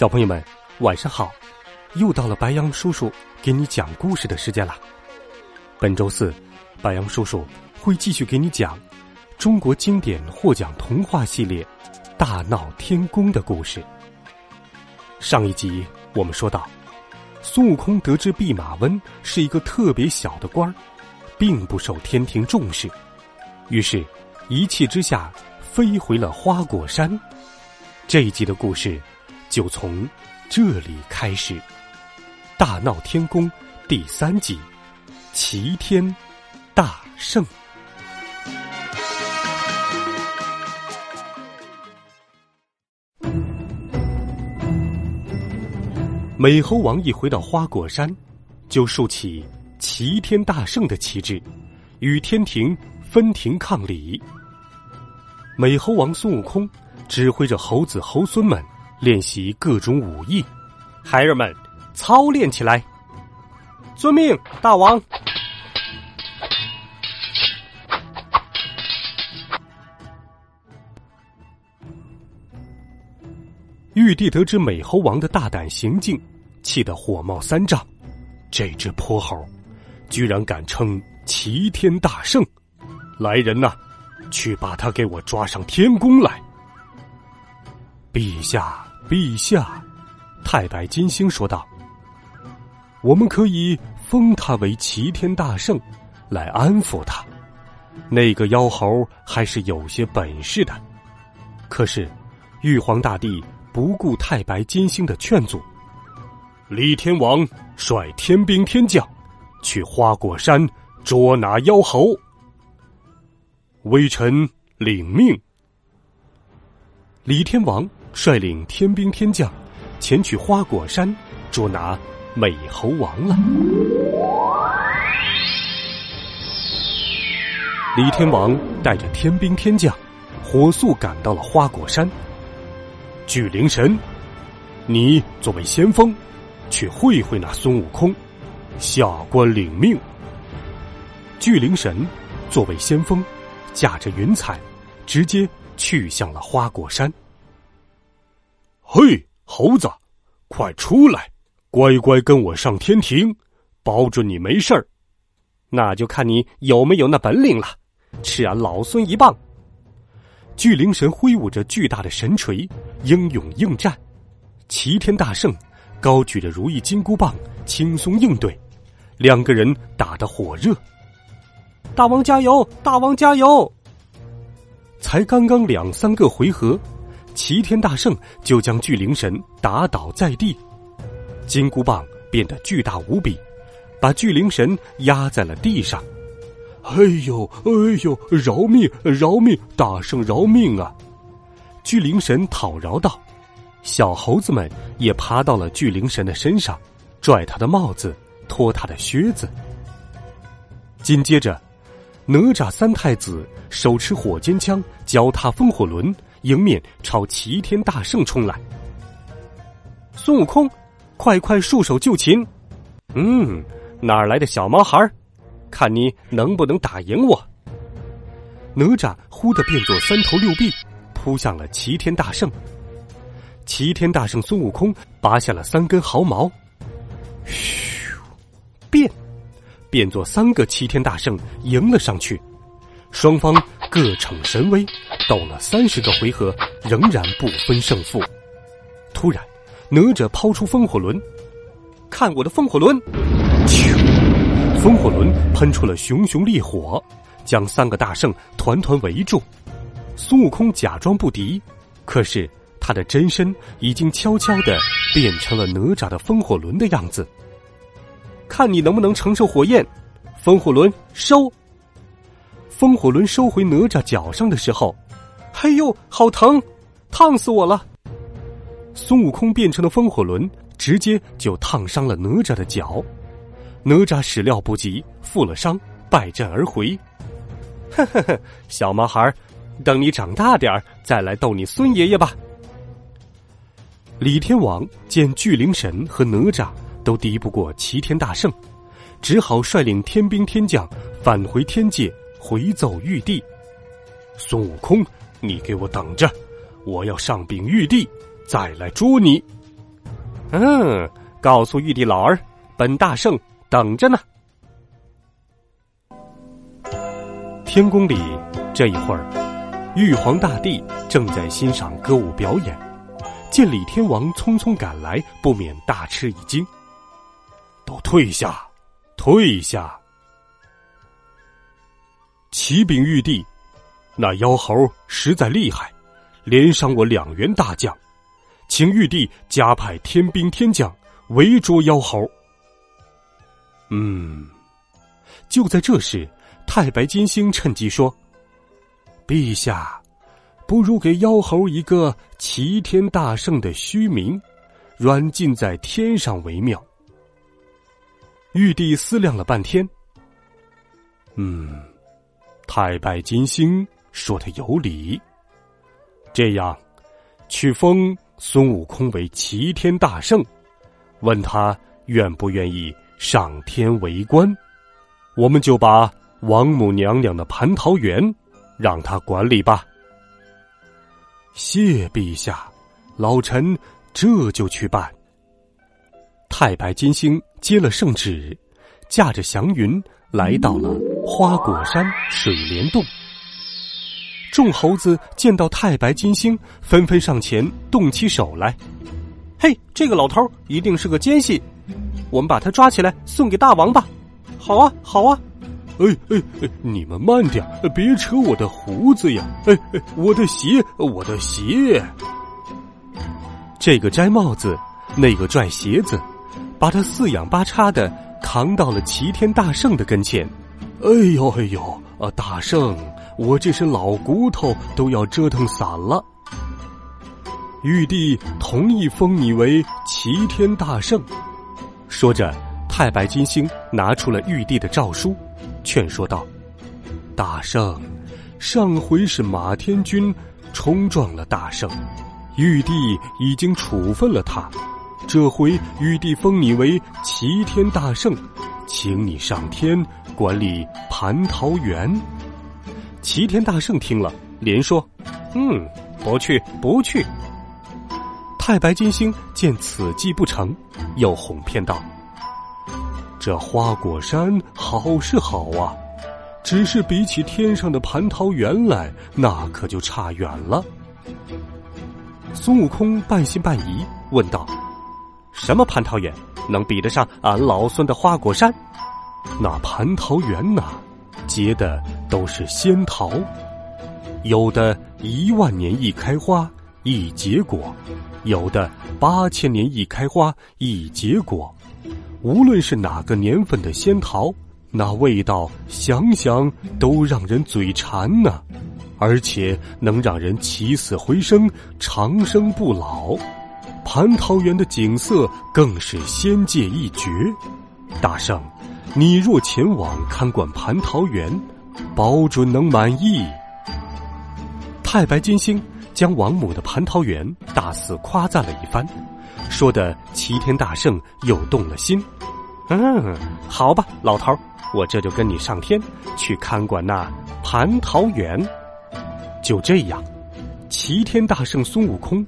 小朋友们，晚上好！又到了白羊叔叔给你讲故事的时间了。本周四，白羊叔叔会继续给你讲中国经典获奖童话系列《大闹天宫》的故事。上一集我们说到，孙悟空得知弼马温是一个特别小的官儿，并不受天庭重视，于是，一气之下飞回了花果山。这一集的故事。就从这里开始，《大闹天宫》第三集，齐天大圣。美猴王一回到花果山，就竖起齐天大圣的旗帜，与天庭分庭抗礼。美猴王孙悟空指挥着猴子猴孙们。练习各种武艺，孩儿们操练起来。遵命，大王。玉帝得知美猴王的大胆行径，气得火冒三丈。这只泼猴，居然敢称齐天大圣！来人呐，去把他给我抓上天宫来！陛下。陛下，太白金星说道：“我们可以封他为齐天大圣，来安抚他。那个妖猴还是有些本事的。可是，玉皇大帝不顾太白金星的劝阻，李天王率天兵天将去花果山捉拿妖猴。微臣领命。”李天王。率领天兵天将前去花果山捉拿美猴王了。李天王带着天兵天将，火速赶到了花果山。巨灵神，你作为先锋，去会会那孙悟空，下官领命。巨灵神作为先锋，驾着云彩，直接去向了花果山。嘿，猴子，快出来，乖乖跟我上天庭，保准你没事儿。那就看你有没有那本领了，吃俺老孙一棒！巨灵神挥舞着巨大的神锤，英勇应战。齐天大圣高举着如意金箍棒，轻松应对。两个人打得火热。大王加油！大王加油！才刚刚两三个回合。齐天大圣就将巨灵神打倒在地，金箍棒变得巨大无比，把巨灵神压在了地上。哎呦，哎呦，饶命，饶命！大圣饶命啊！巨灵神讨饶道。小猴子们也爬到了巨灵神的身上，拽他的帽子，脱他的靴子。紧接着，哪吒三太子手持火尖枪，脚踏风火轮。迎面朝齐天大圣冲来，孙悟空，快快束手就擒！嗯，哪来的小毛孩看你能不能打赢我！哪吒忽的变作三头六臂，扑向了齐天大圣。齐天大圣孙悟空拔下了三根毫毛，嘘，变，变作三个齐天大圣迎了上去。双方各逞神威，斗了三十个回合，仍然不分胜负。突然，哪吒抛出风火轮，看我的风火轮！咻，风火轮喷出了熊熊烈火，将三个大圣团团围住。孙悟空假装不敌，可是他的真身已经悄悄的变成了哪吒的风火轮的样子。看你能不能承受火焰！风火轮收。风火轮收回哪吒脚上的时候，哎呦，好疼，烫死我了！孙悟空变成了风火轮，直接就烫伤了哪吒的脚。哪吒始料不及，负了伤，败阵而回。呵呵呵，小毛孩，等你长大点儿再来逗你孙爷爷吧。李天王见巨灵神和哪吒都敌不过齐天大圣，只好率领天兵天将返回天界，回奏玉帝：“孙悟空，你给我等着，我要上禀玉帝，再来捉你。”嗯，告诉玉帝老儿，本大圣等着呢。天宫里，这一会儿，玉皇大帝正在欣赏歌舞表演，见李天王匆匆赶来，不免大吃一惊。都退下，退下！启禀玉帝，那妖猴实在厉害，连伤我两员大将，请玉帝加派天兵天将围捉妖猴。嗯，就在这时。太白金星趁机说：“陛下，不如给妖猴一个齐天大圣的虚名，软禁在天上为妙。”玉帝思量了半天，嗯，太白金星说的有理。这样，去封孙悟空为齐天大圣，问他愿不愿意上天为官，我们就把。王母娘娘的蟠桃园，让他管理吧。谢陛下，老臣这就去办。太白金星接了圣旨，驾着祥云来到了花果山水帘洞。众猴子见到太白金星，纷纷上前动起手来。嘿，这个老头一定是个奸细，我们把他抓起来送给大王吧。好啊，好啊。哎哎哎！你们慢点，别扯我的胡子呀！哎哎，我的鞋，我的鞋！这个摘帽子，那个拽鞋子，把他四仰八叉的扛到了齐天大圣的跟前。哎呦哎呦！啊，大圣，我这身老骨头都要折腾散了。玉帝同意封你为齐天大圣。说着，太白金星拿出了玉帝的诏书。劝说道：“大圣，上回是马天君冲撞了大圣，玉帝已经处分了他。这回玉帝封你为齐天大圣，请你上天管理蟠桃园。”齐天大圣听了，连说：“嗯，不去，不去。”太白金星见此计不成，又哄骗道。这花果山好是好啊，只是比起天上的蟠桃园来，那可就差远了。孙悟空半信半疑问道：“什么蟠桃园能比得上俺老孙的花果山？那蟠桃园呐，结的都是仙桃，有的一万年一开花一结果，有的八千年一开花一结果。”无论是哪个年份的仙桃，那味道想想都让人嘴馋呢，而且能让人起死回生、长生不老。蟠桃园的景色更是仙界一绝。大圣，你若前往看管蟠桃园，保准能满意。太白金星将王母的蟠桃园大肆夸赞了一番。说的齐天大圣又动了心，嗯，好吧，老头，我这就跟你上天去看管那蟠桃园。就这样，齐天大圣孙悟空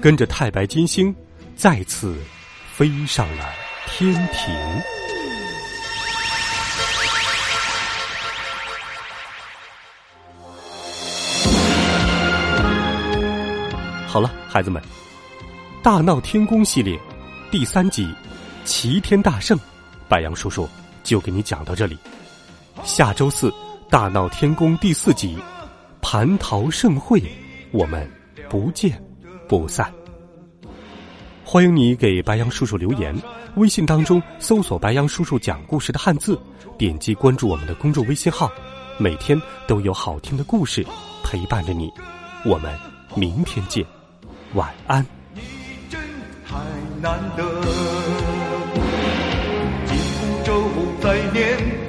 跟着太白金星再次飞上了天庭。好了，孩子们。大闹天宫系列第三集《齐天大圣》，白杨叔叔就给你讲到这里。下周四大闹天宫第四集《蟠桃盛会》，我们不见不散，欢迎你给白杨叔叔留言，微信当中搜索白杨叔叔讲故事的汉字，点击关注我们的公众微信号，每天都有好听的故事陪伴着你。我们明天见，晚安。你真太难得。金风招，年。